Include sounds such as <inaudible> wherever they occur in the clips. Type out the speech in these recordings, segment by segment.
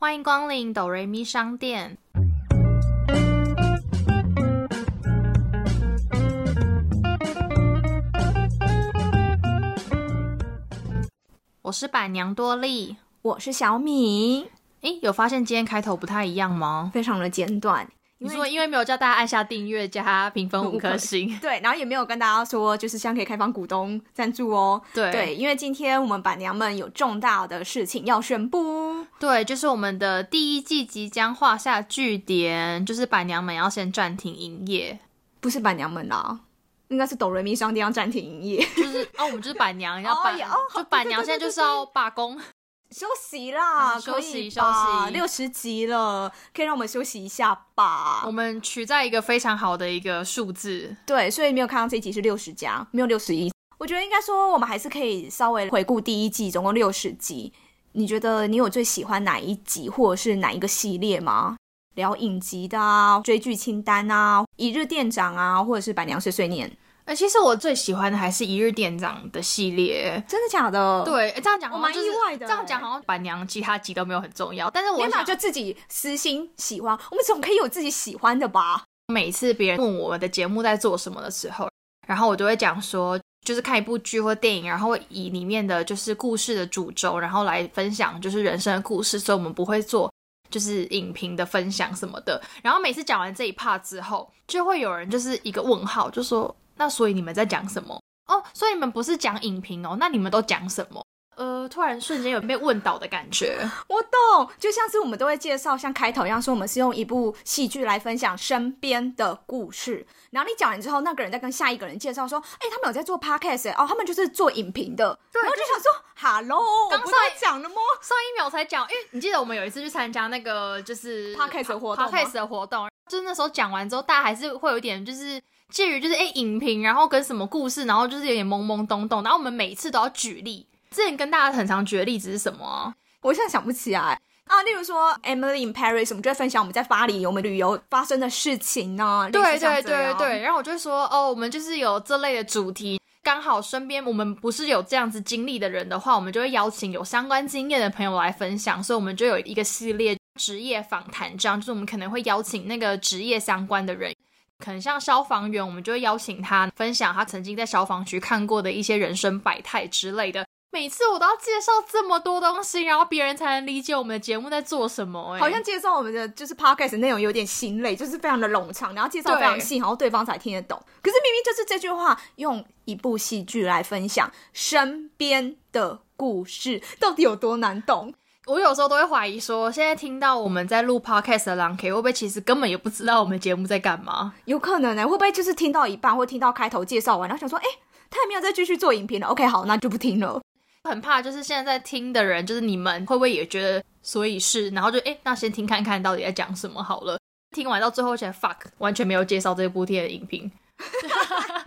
欢迎光临哆瑞咪商店。我是板娘多莉。我是小米，诶，有发现今天开头不太一样吗？非常的简短。你说因为没有叫大家按下订阅加评分五颗星，<laughs> 对，然后也没有跟大家说就是现在可以开放股东赞助哦。对对，因为今天我们板娘们有重大的事情要宣布。对，就是我们的第一季即将画下句点，就是板娘们要先暂停营业。不是板娘们啦，应该是哆瑞咪商店要暂停营业。就是哦，我们就是板娘 <laughs> 要板，就板娘现在就是要罢工。休息啦，休息休息，六十集了，可以让我们休息一下吧。我们取在一个非常好的一个数字，对，所以没有看到这一集是六十加，没有六十一。我觉得应该说，我们还是可以稍微回顾第一季，总共六十集。你觉得你有最喜欢哪一集，或者是哪一个系列吗？聊影集的啊，追剧清单啊，一日店长啊，或者是百娘碎碎念。呃，其实我最喜欢的还是一日店长的系列，真的假的？对，这样讲我蛮意外的。这样讲好像板娘其他集都没有很重要，但是我想就自己私心喜欢，我们总可以有自己喜欢的吧？每次别人问我们的节目在做什么的时候，然后我都会讲说，就是看一部剧或电影，然后以里面的就是故事的主轴，然后来分享就是人生的故事，所以我们不会做就是影评的分享什么的。然后每次讲完这一 part 之后，就会有人就是一个问号，就说。那所以你们在讲什么哦？所以你们不是讲影评哦？那你们都讲什么？呃，突然瞬间有被问倒的感觉。<laughs> 我懂，就像是我们都会介绍像开头一样，说我们是用一部戏剧来分享身边的故事。然后你讲完之后，那个人再跟下一个人介绍说：“哎，他们有在做 podcast 哦，他们就是做影评的。”然后就想说：“Hello，刚才讲了吗？上一秒才讲，因为你记得我们有一次去参加那个就是 podcast 活动，podcast 的活动，就是那时候讲完之后，大家还是会有点就是。介于就是哎影评，然后跟什么故事，然后就是有点懵懵懂懂，然后我们每次都要举例。之前跟大家很常举的例子是什么？我现在想不起来啊。例如说 Emily in Paris，我们就会分享我们在巴黎我们旅游发生的事情呢。对对对对，然后我就会说哦，我们就是有这类的主题，刚好身边我们不是有这样子经历的人的话，我们就会邀请有相关经验的朋友来分享，所以我们就有一个系列职业访谈，这样就是我们可能会邀请那个职业相关的人。可能像消防员，我们就会邀请他分享他曾经在消防局看过的一些人生百态之类的。每次我都要介绍这么多东西，然后别人才能理解我们的节目在做什么。哎，好像介绍我们的就是 podcast 内容有点心累，就是非常的冗长，然后介绍非常细，然后对方才听得懂。可是明明就是这句话，用一部戏剧来分享身边的故事，到底有多难懂？我有时候都会怀疑，说现在听到我们在录 podcast 的狼 K 会不会其实根本也不知道我们节目在干嘛？有可能呢，会不会就是听到一半，或听到开头介绍完，然后想说，哎，他也没有再继续做影片了。OK，好，那就不听了。很怕就是现在在听的人，就是你们会不会也觉得，所以是，然后就哎，那先听看看到底在讲什么好了。听完到最后觉得 fuck，完全没有介绍这部片的影评。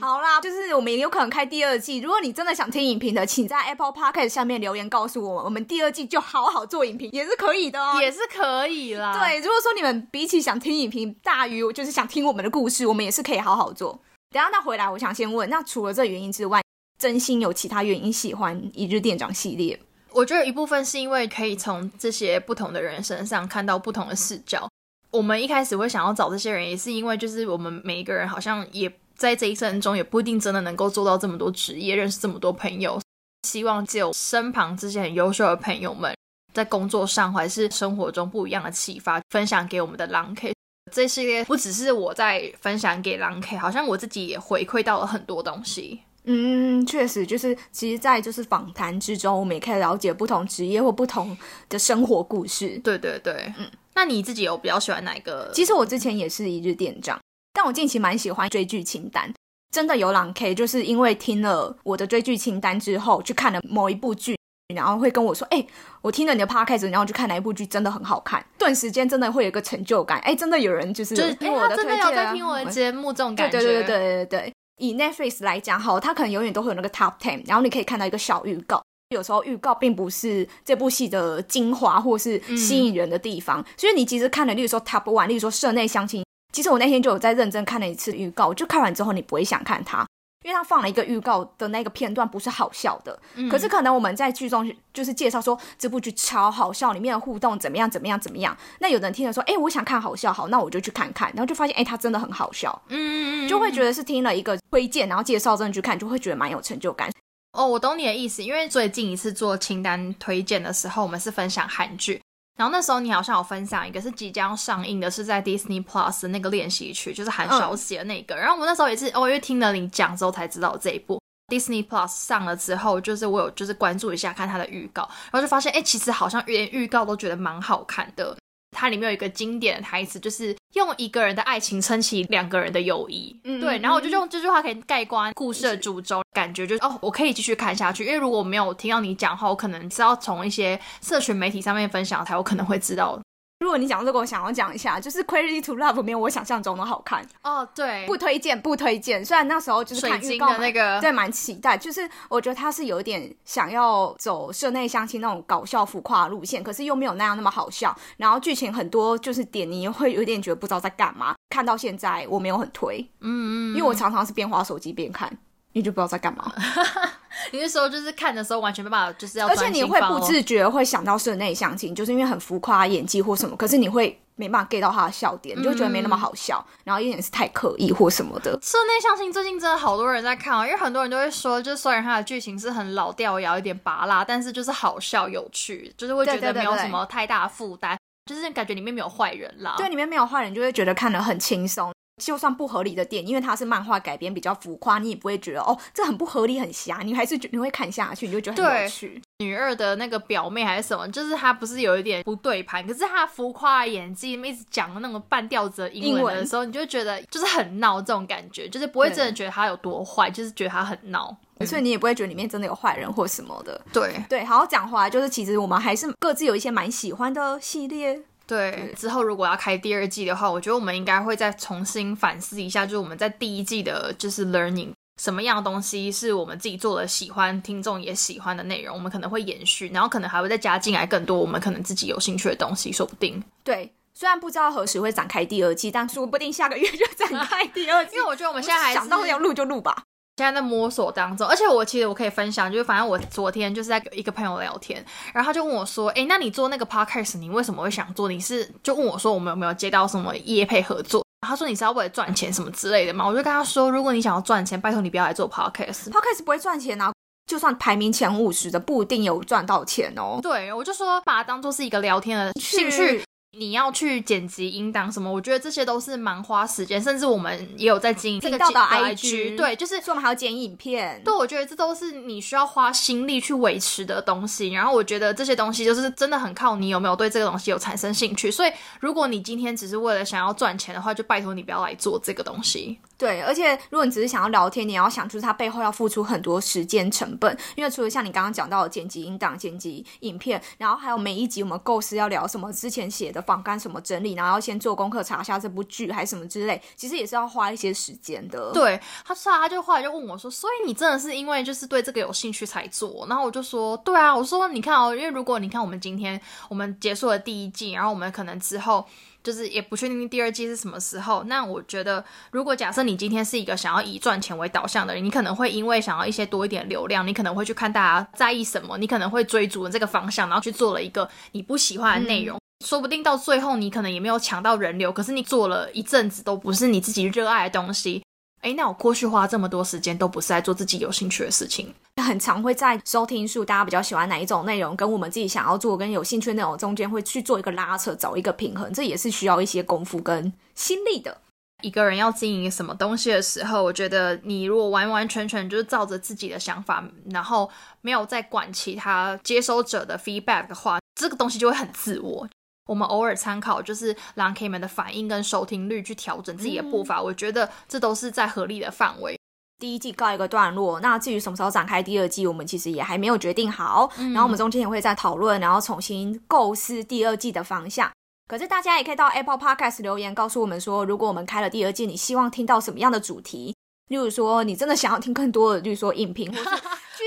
好啦，就是我们也有可能开第二季。如果你真的想听影评的，请在 Apple Podcast 下面留言告诉我们，我们第二季就好好做影评，也是可以的哦，也是可以啦。对，如果说你们比起想听影评大于就是想听我们的故事，我们也是可以好好做。等下那回来，我想先问，那除了这原因之外，真心有其他原因喜欢一日店长系列？我觉得一部分是因为可以从这些不同的人身上看到不同的视角。我们一开始会想要找这些人，也是因为就是我们每一个人好像也在这一生中也不一定真的能够做到这么多职业，认识这么多朋友。希望借有身旁这些很优秀的朋友们，在工作上还是生活中不一样的启发，分享给我们的狼 K。这系列不只是我在分享给狼 K，好像我自己也回馈到了很多东西。嗯，确实，就是其实，在就是访谈之中，我们也可以了解不同职业或不同的生活故事。对对对，嗯。那你自己有比较喜欢哪一个？其实我之前也是一日店长，但我近期蛮喜欢追剧清单。真的有朗 K，就是因为听了我的追剧清单之后，去看了某一部剧，然后会跟我说：“哎，我听了你的 podcast，然后去看哪一部剧，真的很好看。”顿时间真的会有一个成就感。哎，真的有人就是听我的推荐，有在听我的节目，这种感觉。对对对对对对。以 Netflix 来讲，好，它可能永远都会有那个 Top Ten，然后你可以看到一个小预告。有时候预告并不是这部戏的精华或是吸引人的地方，所以你其实看了，例如说 Top One，例如说社内相亲，其实我那天就有在认真看了一次预告，就看完之后你不会想看它，因为他放了一个预告的那个片段不是好笑的，嗯可是可能我们在剧中就是介绍说这部剧超好笑，里面的互动怎么样怎么样怎么样。那有的人听了说，哎、我想看好笑，好，那我就去看看，然后就发现，哎、它真的很好笑，嗯，就会觉得是听了一个推荐，然后介绍真的去看，就会觉得蛮有成就感。哦，我懂你的意思，因为最近一次做清单推荐的时候，我们是分享韩剧，然后那时候你好像有分享一个是即将上映的，是在 Disney Plus 的那个练习曲，就是韩少喜的那个。然后我那时候也是，哦，因为听了你讲之后才知道这一部 Disney Plus 上了之后，就是我有就是关注一下看它的预告，然后就发现，哎，其实好像连预告都觉得蛮好看的。它里面有一个经典的台词，就是用一个人的爱情撑起两个人的友谊。嗯对，然后我就用这句话可以盖棺故事的主轴，感觉就是哦，我可以继续看下去。因为如果我没有听到你讲的话，我可能是要从一些社群媒体上面分享才有可能会知道。如果你讲这个，我想要讲一下，就是《Crazy to Love》没有我想象中的好看，哦，对不推荐，不推荐。虽然那时候就是看预告的那个，对，蛮期待。就是我觉得他是有一点想要走社内相亲那种搞笑浮夸路线，可是又没有那样那么好笑。然后剧情很多就是点你会有点觉得不知道在干嘛。看到现在我没有很推，嗯嗯，因为我常常是边滑手机边看，你就不知道在干嘛，<laughs> <laughs> 你是说就是看的时候完全没办法，就是要而且你会不自觉会想到社内相亲，就是因为很浮夸演技或什么，可是你会。没办法 get 到他的笑点，你就觉得没那么好笑，然后一点是太刻意或什么的。室内相亲最近真的好多人在看啊，因为很多人都会说，就是虽然它的剧情是很老掉牙、有点拔辣，但是就是好笑有趣，就是会觉得没有什么太大的负担，就是感觉里面没有坏人啦。对，里面没有坏人，就会觉得看得很轻松。就算不合理的点，因为它是漫画改编，比较浮夸，你也不会觉得哦，这很不合理、很瞎，你还是觉你会看下去，你就觉得很有趣。女二的那个表妹还是什么，就是她不是有一点不对盘，可是她浮夸的演技，一直讲那种半吊子的英文的时候，你就觉得就是很闹这种感觉，就是不会真的觉得她有多坏，就是觉得她很闹。所以你也不会觉得里面真的有坏人或什么的。对对，好好讲回来，就是其实我们还是各自有一些蛮喜欢的系列。对，之后如果要开第二季的话，我觉得我们应该会再重新反思一下，就是我们在第一季的，就是 learning 什么样的东西是我们自己做的喜欢，听众也喜欢的内容，我们可能会延续，然后可能还会再加进来更多我们可能自己有兴趣的东西，说不定。对，虽然不知道何时会展开第二季，但说不定下个月就展开第二季。<laughs> 因为我觉得我们现在还是想到要录就录吧。现在在摸索当中，而且我其实我可以分享，就是反正我昨天就是在跟一个朋友聊天，然后他就问我说：“诶，那你做那个 podcast，你为什么会想做？你是就问我说我们有没有接到什么业配合作？他说你是要为了赚钱什么之类的嘛？我就跟他说，如果你想要赚钱，拜托你不要来做 podcast。Podcast 不会赚钱啊，就算排名前五十的，不一定有赚到钱哦。对，我就说把它当做是一个聊天的兴趣。你要去剪辑音档什么，我觉得这些都是蛮花时间，甚至我们也有在经营这个的 IG，对，就是说我们还要剪影片。对，我觉得这都是你需要花心力去维持的东西。然后我觉得这些东西就是真的很靠你有没有对这个东西有产生兴趣。所以如果你今天只是为了想要赚钱的话，就拜托你不要来做这个东西。对，而且如果你只是想要聊天，你要想出它背后要付出很多时间成本，因为除了像你刚刚讲到的剪辑音档、剪辑影片，然后还有每一集我们构思要聊什么，之前写的访干什么整理，然后要先做功课查一下这部剧还是什么之类，其实也是要花一些时间的。对，他说他就后来就问我说，所以你真的是因为就是对这个有兴趣才做？然后我就说，对啊，我说你看哦，因为如果你看我们今天我们结束了第一季，然后我们可能之后。就是也不确定第二季是什么时候。那我觉得，如果假设你今天是一个想要以赚钱为导向的人，你可能会因为想要一些多一点流量，你可能会去看大家在意什么，你可能会追逐这个方向，然后去做了一个你不喜欢的内容。说不定到最后你可能也没有抢到人流，可是你做了一阵子都不是你自己热爱的东西。诶，那我过去花这么多时间都不是在做自己有兴趣的事情。很常会在收听数，大家比较喜欢哪一种内容，跟我们自己想要做跟有兴趣的内容中间会去做一个拉扯，找一个平衡，这也是需要一些功夫跟心力的。一个人要经营什么东西的时候，我觉得你如果完完全全就是照着自己的想法，然后没有在管其他接收者的 feedback 的话，这个东西就会很自我。我们偶尔参考就是狼 K 们的反应跟收听率去调整自己的步伐，我觉得这都是在合理的范围。第一季告一个段落，那至于什么时候展开第二季，我们其实也还没有决定好。然后我们中间也会再讨论，然后重新构思第二季的方向。可是大家也可以到 Apple Podcast 留言告诉我们说，如果我们开了第二季，你希望听到什么样的主题？例如说，你真的想要听更多的，例如说影评或是剧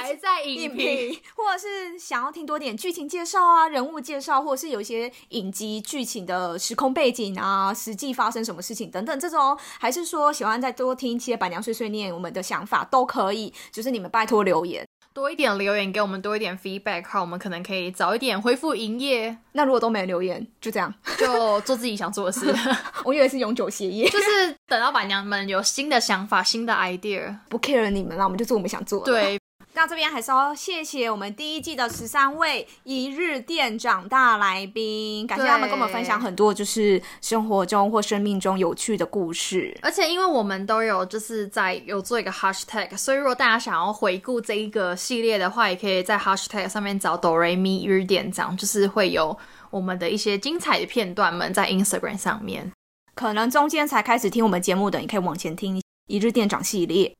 还在影影评。或者是想要听多点剧情介绍啊、人物介绍，或者是有一些影集剧情的时空背景啊、实际发生什么事情等等这种，还是说喜欢再多听一些板娘碎碎念我们的想法都可以，就是你们拜托留言。多一点留言给我们多一点 feedback，好，我们可能可以早一点恢复营业，那如果都没留言，就这样，就做自己想做的事，<laughs> 我以为是永久歇业，就是等到板娘们有新的想法、新的 idea。不 care 你们了，我们就做我们想做的。对，那这边还是要谢谢我们第一季的十三位一日店长大来宾，感谢他们跟我们分享很多就是生活中或生命中有趣的故事。而且因为我们都有就是在有做一个 hashtag，所以如果大家想要回顾这一个系列的话，也可以在 hashtag 上面找哆瑞咪一日店长，就是会有我们的一些精彩的片段们在 Instagram 上面。可能中间才开始听我们节目的，你可以往前听一日店长系列，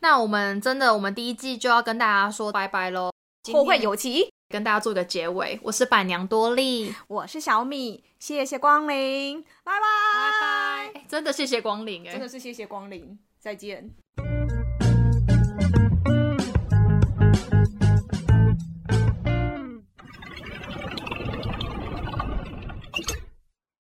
那我们真的，我们第一季就要跟大家说拜拜喽，今后会有期。跟大家做个结尾。我是板娘多莉，我是小米，谢谢光临，拜拜，拜拜。真的谢谢光临哎、真的是谢谢光临，再见。